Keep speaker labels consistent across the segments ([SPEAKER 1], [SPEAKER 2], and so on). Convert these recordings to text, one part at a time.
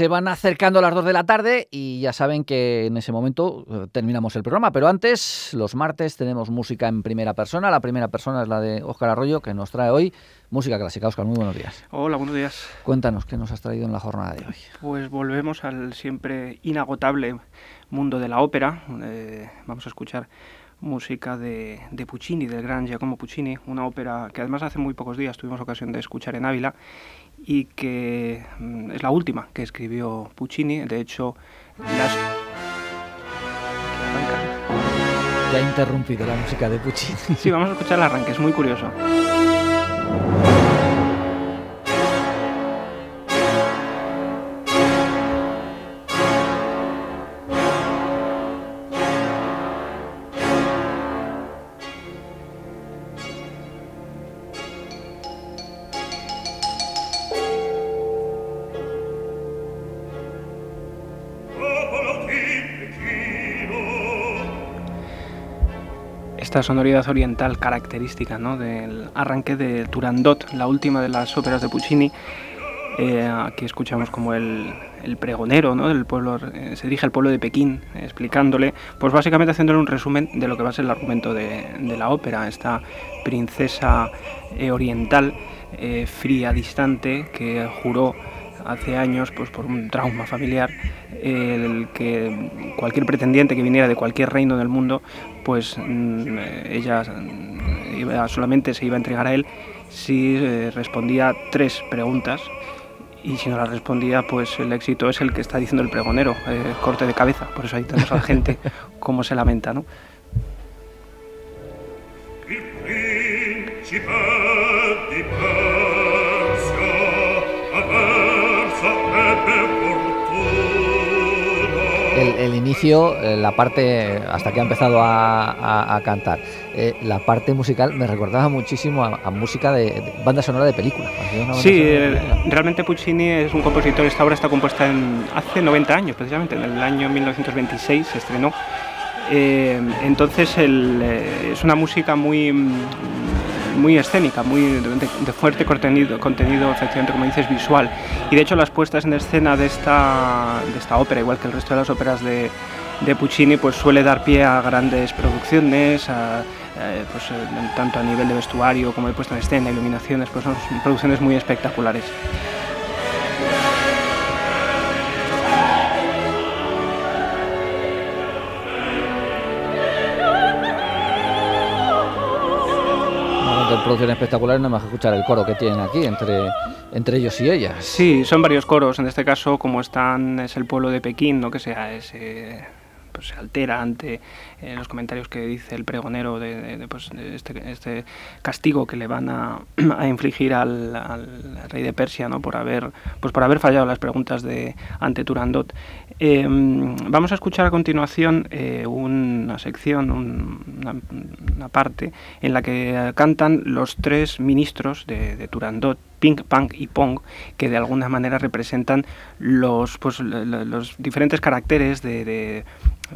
[SPEAKER 1] se van acercando las 2 de la tarde y ya saben que en ese momento eh, terminamos el programa. Pero antes, los martes, tenemos música en primera persona. La primera persona es la de Óscar Arroyo, que nos trae hoy música clásica. Óscar, muy buenos días.
[SPEAKER 2] Hola, buenos días.
[SPEAKER 1] Cuéntanos qué nos has traído en la jornada de hoy.
[SPEAKER 2] Pues volvemos al siempre inagotable mundo de la ópera. Eh, vamos a escuchar música de, de, Puccini, del gran Giacomo Puccini, una ópera que además hace muy pocos días tuvimos ocasión de escuchar en Ávila y que mm, es la última que escribió Puccini. De hecho, las...
[SPEAKER 1] Ya ha interrumpido la música de Puccini.
[SPEAKER 2] Sí, vamos a escuchar el arranque, es muy curioso. Esta sonoridad oriental característica ¿no? del arranque de Turandot, la última de las óperas de Puccini. Eh, aquí escuchamos como el, el pregonero ¿no? del pueblo eh, se dirige al pueblo de Pekín explicándole, pues básicamente haciéndole un resumen de lo que va a ser el argumento de, la ópera, esta princesa eh, oriental fría, distante, que juró hace años, pues por un trauma familiar, que cualquier pretendiente que viniera de cualquier reino del mundo, pues mm, ella iba, solamente se iba a entregar a él si eh, respondía tres preguntas y si no las respondía, pues el éxito es el que está diciendo el pregonero, eh, corte de cabeza. Por eso ahí tenemos a la gente cómo se lamenta, ¿no?
[SPEAKER 1] El, inicio, eh, la parte, hasta que ha empezado a, cantar, eh, la parte musical me recordaba muchísimo a, música de, banda sonora de película.
[SPEAKER 2] Sí, eh, realmente Puccini es un compositor, esta obra está compuesta en, hace 90 años, precisamente, en el año 1926 se estrenó. entonces es una música muy muy escénica, muy de, fuerte contenido, contenido, efectivamente, como dices, visual. Y de hecho las puestas en escena de esta, de esta ópera, igual que el resto de las óperas de, Puccini, pues suele dar pie a grandes producciones, pues, tanto a nivel de vestuario como de puesta en escena, iluminaciones, pues son producciones muy espectaculares.
[SPEAKER 1] Producciones espectaculares, nada más que escuchar el coro que tienen aquí entre, entre ellos y ellas.
[SPEAKER 2] Sí, son varios coros. En este caso, como están, es el pueblo de Pekín, ¿no? que sea ese pues, se altera ante eh, los comentarios que dice el pregonero de, pues, este, este, castigo que le van a, infligir al, rey de Persia ¿no? por haber pues por haber fallado las preguntas de ante Turandot. Em, vamos a escuchar a continuación eh, una sección, una, parte en la que cantan los tres ministros de Turandot Pink, Punk y Pong, que de alguna manera representan los, pues, los diferentes caracteres de,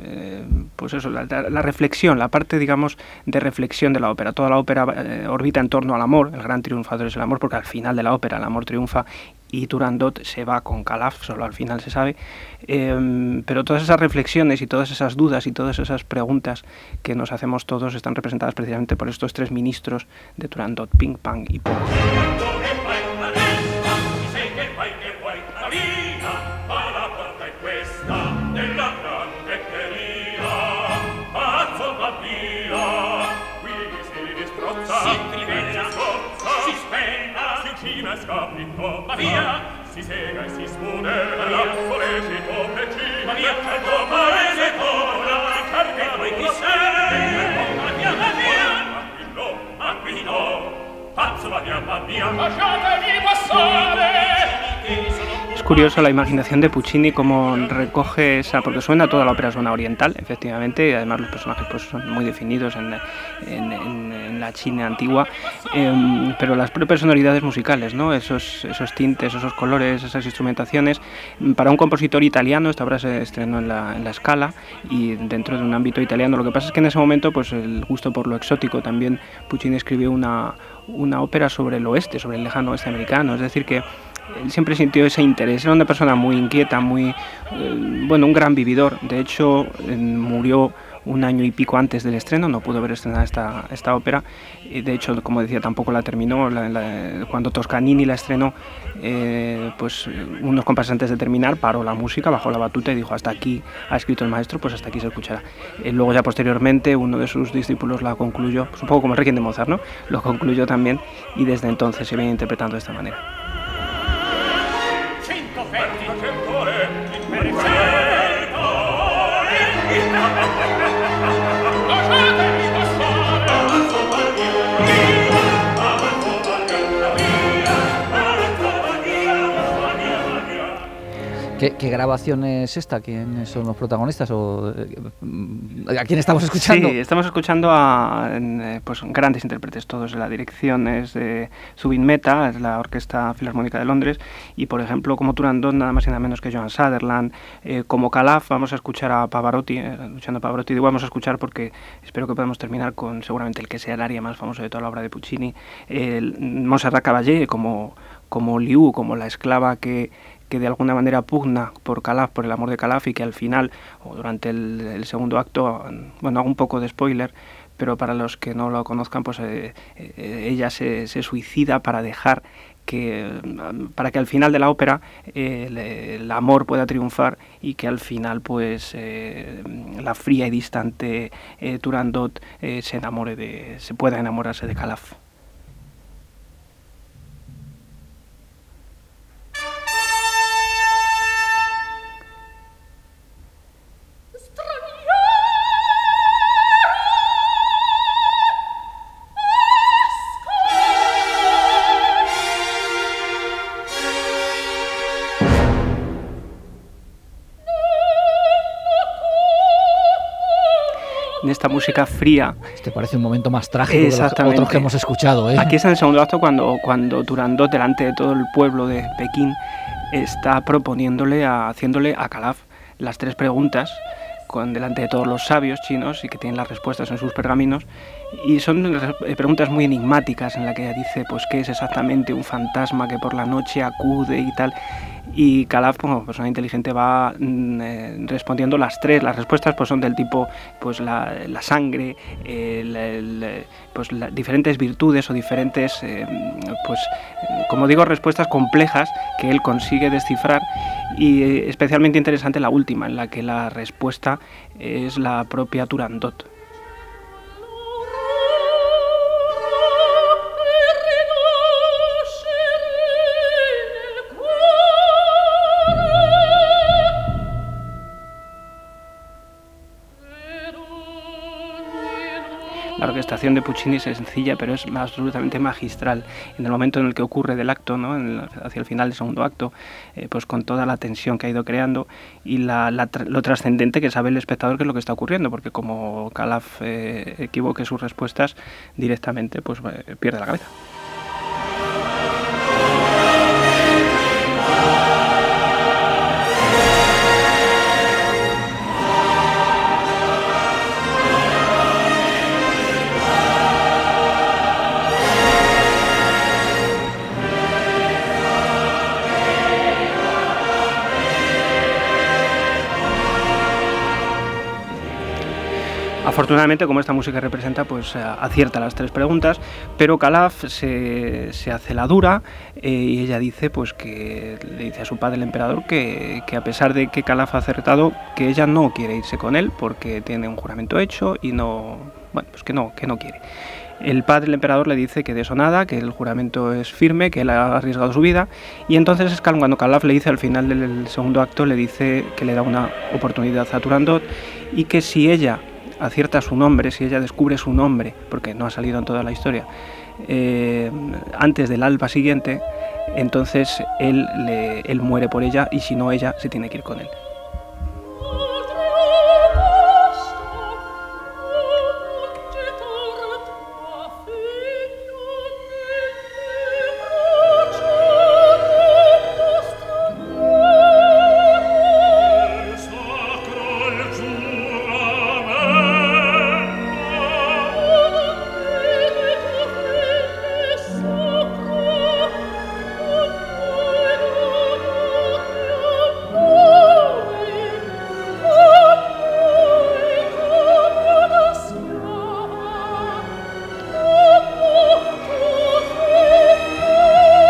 [SPEAKER 2] eh, pues eso, la, reflexión, la parte, digamos, de reflexión de la ópera. Toda la ópera eh, orbita en torno al amor, el gran triunfador es el amor, porque al final de la ópera el amor triunfa y Turandot se va con Calaf, solo al final se sabe. Em, pero todas esas reflexiones y todas esas dudas y todas esas preguntas que nos hacemos todos están representadas precisamente por estos tres ministros de Turandot, Pink, Pong y Pong.
[SPEAKER 3] Via! Si sega e si scude, la sollecito precisa. Ma via, al tuo paese torna, ricarga e poi chi sei? Ma via, ma via! Aquino, Aquino, pazzo ma via, ma via! Lasciatemi passare!
[SPEAKER 2] Che sono curioso la imaginación de Puccini, como recoge esa, porque suena toda la ópera suena oriental, efectivamente, y además los personajes pues, son muy definidos en, la China antigua, em, pero las propias sonoridades musicales, ¿no? esos, esos tintes, esos colores, esas instrumentaciones, para un compositor italiano, esta obra se estrenó en la, en la escala y dentro de un ámbito italiano, lo que pasa es que en ese momento pues el gusto por lo exótico también Puccini escribió una, una ópera sobre el oeste, sobre el lejano oeste americano, es decir que siempre sintió ese interés. Era una persona muy inquieta, muy, eh, bueno, un gran vividor. De hecho, murió un año y pico antes del estreno, no pudo ver estrenar esta, esta ópera. De hecho, como decía, tampoco la terminó. cuando Toscanini la estrenó, eh, pues unos compases antes de terminar, paró la música, bajó la batuta y dijo, hasta aquí ha escrito el maestro, pues hasta aquí se escuchará. Eh, luego ya posteriormente uno de sus discípulos la concluyó, un poco como el de Mozart, ¿no? Lo concluyó también y desde entonces se viene interpretando de esta manera. Perdi! Perdi! In Perdi!
[SPEAKER 1] ¿Qué, grabación es esta? ¿Quiénes son los protagonistas? ¿O, eh, ¿A quién estamos escuchando?
[SPEAKER 2] Sí, estamos escuchando a eh, pues, grandes intérpretes todos. La dirección es de Zubin Meta, es la Orquesta Filarmónica de Londres, y por ejemplo, como Turandot, nada más y nada menos que Joan Sutherland, eh, como Calaf, vamos a escuchar a Pavarotti, escuchando a Pavarotti, digo vamos a escuchar porque espero que podamos terminar con seguramente el que sea el área más famoso de toda la obra de Puccini, el Montserrat Caballé como, como Liu, como la esclava que que de alguna manera pugna por Calaf, por el amor de Calaf y que al final o durante el, segundo acto, bueno, hago un poco de spoiler, pero para los que no lo conozcan, pues eh, eh, ella se, suicida para dejar que para que al final de la ópera eh, el, amor pueda triunfar y que al final pues la fría y distante Turandot se enamore de se pueda enamorarse de Calaf. Esta música fría.
[SPEAKER 1] Este parece un momento más trágico de los otros que hemos escuchado. ¿eh?
[SPEAKER 2] Aquí está en el segundo acto cuando, cuando Turandot, delante de todo el pueblo de Pekín, está proponiéndole, haciéndole a Calaf las tres preguntas con, delante de todos los sabios chinos y que tienen las respuestas en sus pergaminos. Y son preguntas muy enigmáticas en las que ella dice, pues, ¿qué es exactamente un fantasma que por la noche acude y tal? Y Calaf como persona inteligente va mm, eh, respondiendo las tres las respuestas pues son del tipo pues la, sangre pues diferentes virtudes o diferentes eh, pues como digo respuestas complejas que él consigue descifrar y eh, especialmente interesante la última en la que la respuesta es la propia Turandot La orquestación de Puccini es sencilla, pero es absolutamente magistral. En el momento en el que ocurre del acto, ¿no? hacia el final del segundo acto, eh, pues con toda la tensión que ha ido creando y lo trascendente que sabe el espectador que es lo que está ocurriendo, porque como Calaf eh, equivoque sus respuestas directamente, pues eh, pierde la cabeza. Afortunadamente, como esta música representa, pues eh, acierta las tres preguntas, pero Calaf se, hace la dura eh, y ella dice, pues que le dice a su padre el emperador que, a pesar de que Calaf ha acertado, que ella no quiere irse con él porque tiene un juramento hecho y no, bueno, pues que no, que no quiere. El padre, el emperador, le dice que de eso nada, que el juramento es firme, que él ha arriesgado su vida. Y entonces es cuando Calaf le dice al final del segundo acto, le dice que le da una oportunidad a Turandot y que si ella acierta su nombre, si ella descubre su nombre, porque no ha salido en toda la historia, eh, antes del alba siguiente, entonces él, él muere por ella y si no ella se tiene que ir con él.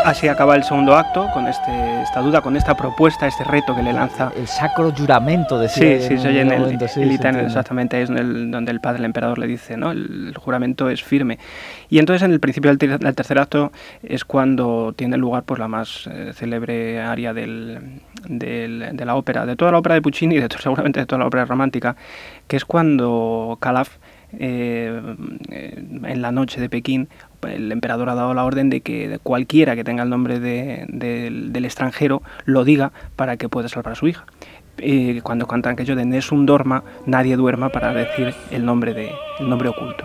[SPEAKER 2] Así acaba el segundo acto, con este, esta duda, con esta propuesta, este reto que le lanza.
[SPEAKER 1] El sacro juramento,
[SPEAKER 2] decía. Sí, sí, se oye en el, exactamente, es donde el padre, el emperador, le dice, ¿no? El, juramento es firme. Y entonces en el principio del, tercer acto es cuando tiene lugar pues, la más eh, célebre área del, de la ópera, de toda la ópera de Puccini y de, seguramente de toda la ópera romántica, que es cuando Calaf eh, en la noche de Pekín, el emperador ha dado la orden de que cualquiera que tenga el nombre del extranjero lo diga para que pueda salvar a su hija. Eh, cuando cantan aquello de Nessun dorma, nadie duerma para decir el nombre, de, el nombre oculto.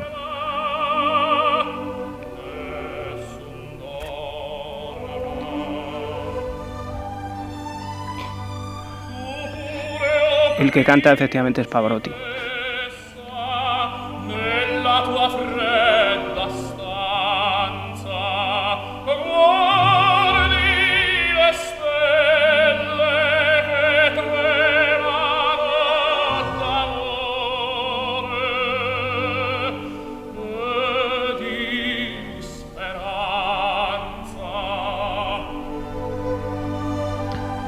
[SPEAKER 2] El que canta efectivamente es Pavarotti.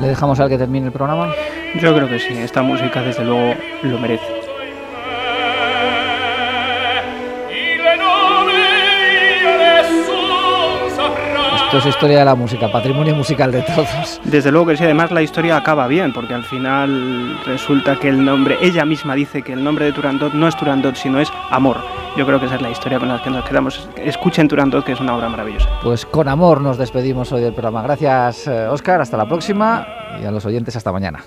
[SPEAKER 1] ¿Le dejamos al que termine el programa?
[SPEAKER 2] Yo creo que sí, esta música desde luego lo merece.
[SPEAKER 1] Esto es historia de la música, patrimonio musical de todos.
[SPEAKER 2] Desde luego que sí, además la historia acaba bien, porque al final resulta que el nombre, ella misma dice que el nombre de Turandot no es Turandot, sino es amor. Yo creo que esa es la historia con la que nos quedamos. Escuchen Turandot, que es una obra maravillosa.
[SPEAKER 1] Pues con amor nos despedimos hoy del programa. Gracias, Oscar, hasta la próxima y a los oyentes hasta mañana.